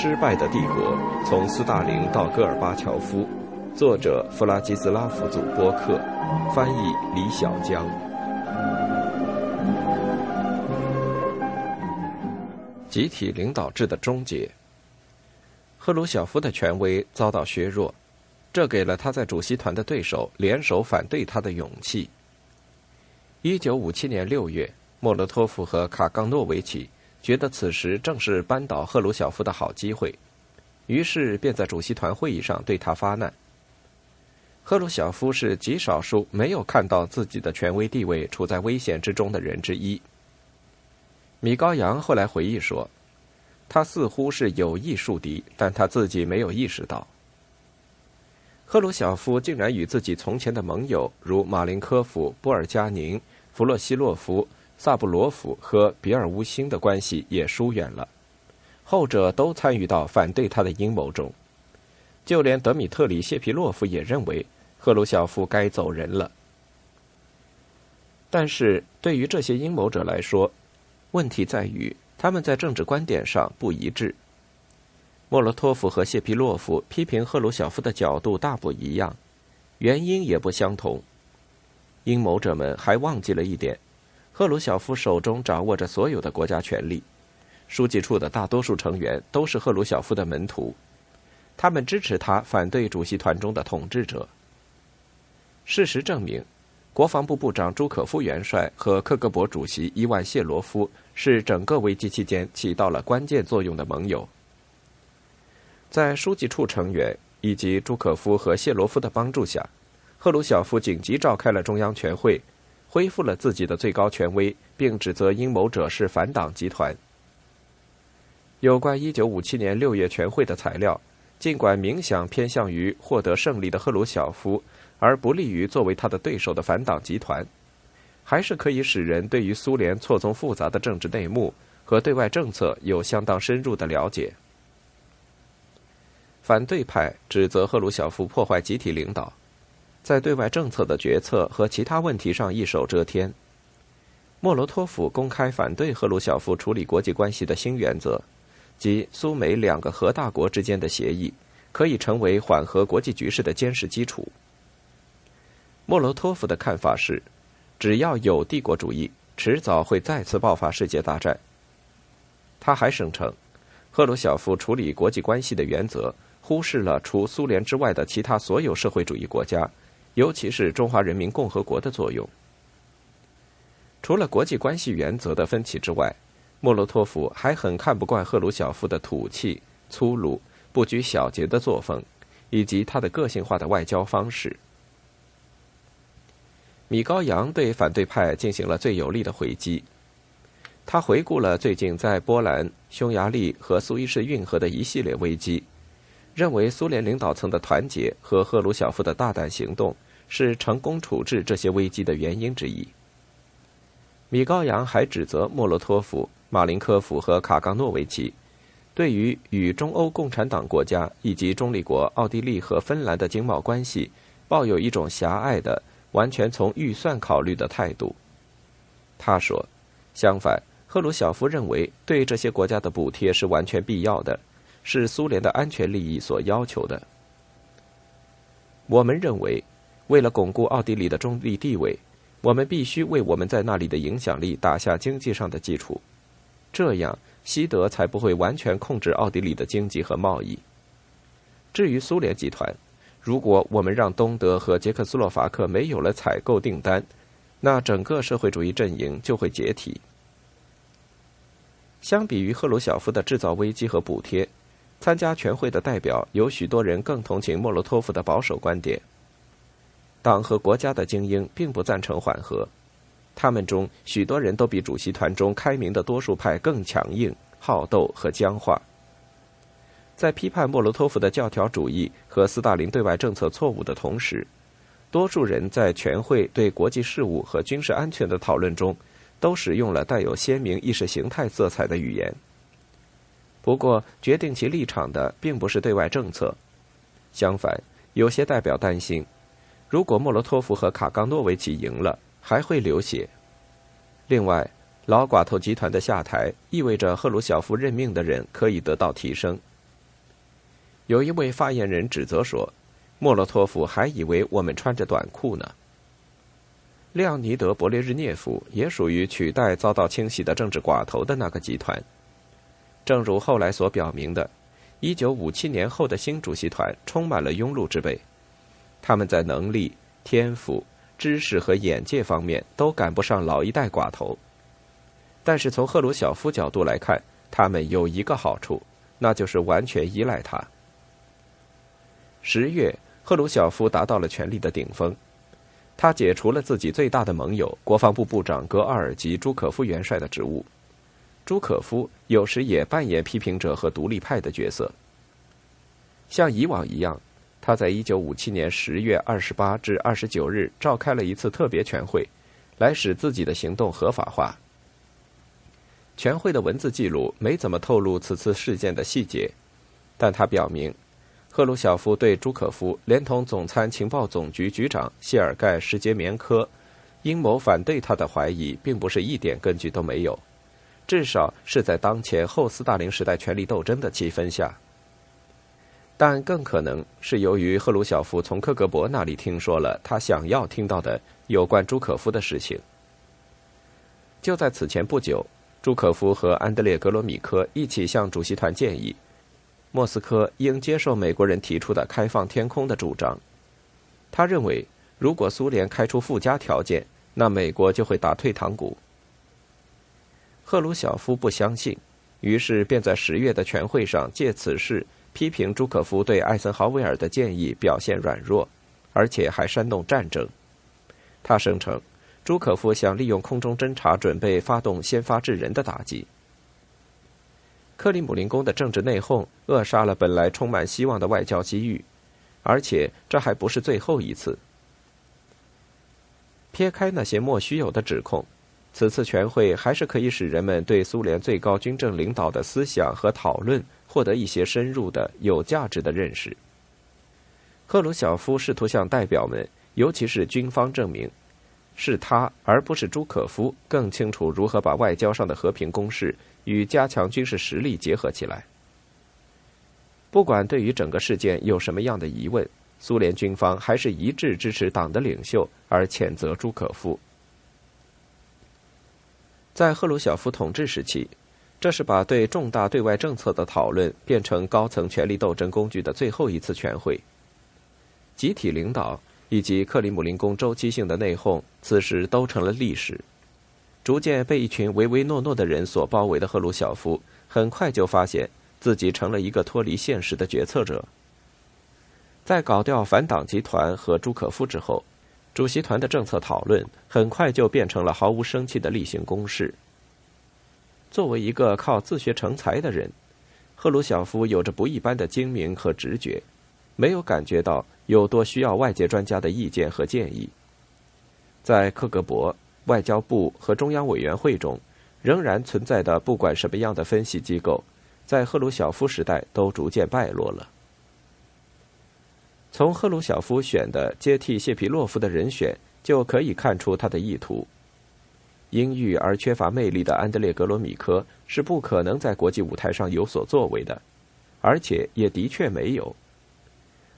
失败的帝国：从斯大林到戈尔巴乔夫，作者弗拉基斯拉夫·祖波克，翻译李小江。集体领导制的终结。赫鲁晓夫的权威遭到削弱，这给了他在主席团的对手联手反对他的勇气。一九五七年六月，莫洛托夫和卡冈诺维奇。觉得此时正是扳倒赫鲁晓夫的好机会，于是便在主席团会议上对他发难。赫鲁晓夫是极少数没有看到自己的权威地位处在危险之中的人之一。米高扬后来回忆说：“他似乎是有意树敌，但他自己没有意识到。”赫鲁晓夫竟然与自己从前的盟友如马林科夫、波尔加宁、弗洛西洛夫。萨布罗夫和比尔乌辛的关系也疏远了，后者都参与到反对他的阴谋中。就连德米特里谢皮洛夫也认为赫鲁晓夫该走人了。但是对于这些阴谋者来说，问题在于他们在政治观点上不一致。莫洛托夫和谢皮洛夫批评赫鲁晓夫的角度大不一样，原因也不相同。阴谋者们还忘记了一点。赫鲁晓夫手中掌握着所有的国家权力，书记处的大多数成员都是赫鲁晓夫的门徒，他们支持他反对主席团中的统治者。事实证明，国防部部长朱可夫元帅和克格勃主席伊万谢罗夫是整个危机期间起到了关键作用的盟友。在书记处成员以及朱可夫和谢罗夫的帮助下，赫鲁晓夫紧急召开了中央全会。恢复了自己的最高权威，并指责阴谋者是反党集团。有关1957年6月全会的材料，尽管冥想偏向于获得胜利的赫鲁晓夫，而不利于作为他的对手的反党集团，还是可以使人对于苏联错综复杂的政治内幕和对外政策有相当深入的了解。反对派指责赫鲁晓夫破坏集体领导。在对外政策的决策和其他问题上一手遮天。莫罗托夫公开反对赫鲁晓夫处理国际关系的新原则，即苏美两个核大国之间的协议可以成为缓和国际局势的坚实基础。莫罗托夫的看法是，只要有帝国主义，迟早会再次爆发世界大战。他还声称，赫鲁晓夫处理国际关系的原则忽视了除苏联之外的其他所有社会主义国家。尤其是中华人民共和国的作用。除了国际关系原则的分歧之外，莫洛托夫还很看不惯赫鲁晓夫的土气、粗鲁、不拘小节的作风，以及他的个性化的外交方式。米高扬对反对派进行了最有力的回击。他回顾了最近在波兰、匈牙利和苏伊士运河的一系列危机，认为苏联领导层的团结和赫鲁晓夫的大胆行动。是成功处置这些危机的原因之一。米高扬还指责莫洛托夫、马林科夫和卡冈诺维奇，对于与中欧共产党国家以及中立国奥地利和芬兰的经贸关系，抱有一种狭隘的、完全从预算考虑的态度。他说：“相反，赫鲁晓夫认为对这些国家的补贴是完全必要的，是苏联的安全利益所要求的。”我们认为。为了巩固奥地利的中立地位，我们必须为我们在那里的影响力打下经济上的基础，这样西德才不会完全控制奥地利的经济和贸易。至于苏联集团，如果我们让东德和捷克斯洛伐克没有了采购订单，那整个社会主义阵营就会解体。相比于赫鲁晓夫的制造危机和补贴，参加全会的代表有许多人更同情莫洛托夫的保守观点。党和国家的精英并不赞成缓和，他们中许多人都比主席团中开明的多数派更强硬、好斗和僵化。在批判莫洛托夫的教条主义和斯大林对外政策错误的同时，多数人在全会对国际事务和军事安全的讨论中，都使用了带有鲜明意识形态色彩的语言。不过，决定其立场的并不是对外政策，相反，有些代表担心。如果莫洛托夫和卡冈诺维奇赢了，还会流血。另外，老寡头集团的下台意味着赫鲁晓夫任命的人可以得到提升，有一位发言人指责说：“莫洛托夫还以为我们穿着短裤呢。”列昂尼德·勃列日涅夫也属于取代遭到清洗的政治寡头的那个集团。正如后来所表明的，1957年后的新主席团充满了庸碌之辈，他们在能力、天赋、知识和眼界方面都赶不上老一代寡头。但是从赫鲁晓夫角度来看，他们有一个好处，那就是完全依赖他。十月，赫鲁晓夫达到了权力的顶峰。他解除了自己最大的盟友国防部部长格奥尔吉·朱可夫元帅的职务。朱可夫有时也扮演批评者和独立派的角色。像以往一样，他在一九五七年十月二十八至二十九日召开了一次特别全会，来使自己的行动合法化。全会的文字记录没怎么透露此次事件的细节，但他表明。赫鲁晓夫对朱可夫连同总参情报总局局长谢尔盖·什杰棉科阴谋反对他的怀疑，并不是一点根据都没有，至少是在当前后斯大林时代权力斗争的气氛下。但更可能是由于赫鲁晓夫从克格勃那里听说了他想要听到的有关朱可夫的事情。就在此前不久，朱可夫和安德烈·格罗米科一起向主席团建议。莫斯科应接受美国人提出的开放天空的主张。他认为，如果苏联开出附加条件，那美国就会打退堂鼓。赫鲁晓夫不相信，于是便在十月的全会上借此事批评朱可夫对艾森豪威尔的建议表现软弱，而且还煽动战争。他声称，朱可夫想利用空中侦察准备发动先发制人的打击。克里姆林宫的政治内讧扼杀了本来充满希望的外交机遇，而且这还不是最后一次。撇开那些莫须有的指控，此次全会还是可以使人们对苏联最高军政领导的思想和讨论获得一些深入的、有价值的认识。赫鲁晓夫试图向代表们，尤其是军方证明。是他，而不是朱可夫，更清楚如何把外交上的和平攻势与加强军事实力结合起来。不管对于整个事件有什么样的疑问，苏联军方还是一致支持党的领袖，而谴责朱可夫。在赫鲁晓夫统治时期，这是把对重大对外政策的讨论变成高层权力斗争工具的最后一次全会。集体领导。以及克里姆林宫周期性的内讧，此时都成了历史。逐渐被一群唯唯诺诺的人所包围的赫鲁晓夫，很快就发现自己成了一个脱离现实的决策者。在搞掉反党集团和朱可夫之后，主席团的政策讨论很快就变成了毫无生气的例行公事。作为一个靠自学成才的人，赫鲁晓夫有着不一般的精明和直觉。没有感觉到有多需要外界专家的意见和建议。在克格勃、外交部和中央委员会中，仍然存在的不管什么样的分析机构，在赫鲁晓夫时代都逐渐败落了。从赫鲁晓夫选的接替谢皮洛夫的人选就可以看出他的意图。阴郁而缺乏魅力的安德烈·格罗米科是不可能在国际舞台上有所作为的，而且也的确没有。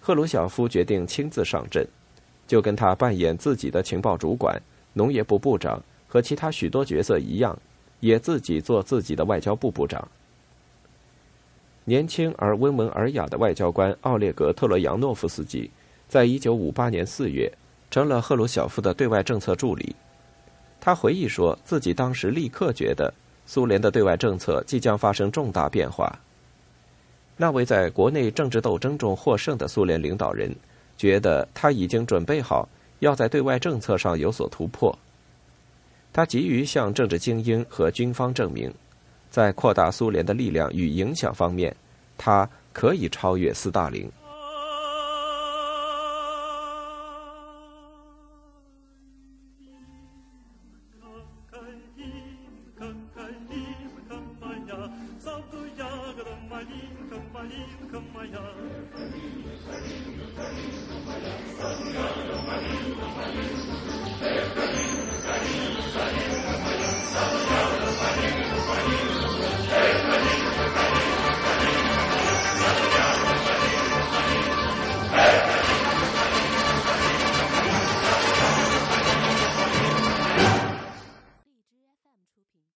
赫鲁晓夫决定亲自上阵，就跟他扮演自己的情报主管、农业部部长和其他许多角色一样，也自己做自己的外交部部长。年轻而温文尔雅的外交官奥列格·特洛扬诺夫斯基，在一九五八年四月成了赫鲁晓夫的对外政策助理。他回忆说自己当时立刻觉得苏联的对外政策即将发生重大变化。那位在国内政治斗争中获胜的苏联领导人，觉得他已经准备好要在对外政策上有所突破。他急于向政治精英和军方证明，在扩大苏联的力量与影响方面，他可以超越斯大林。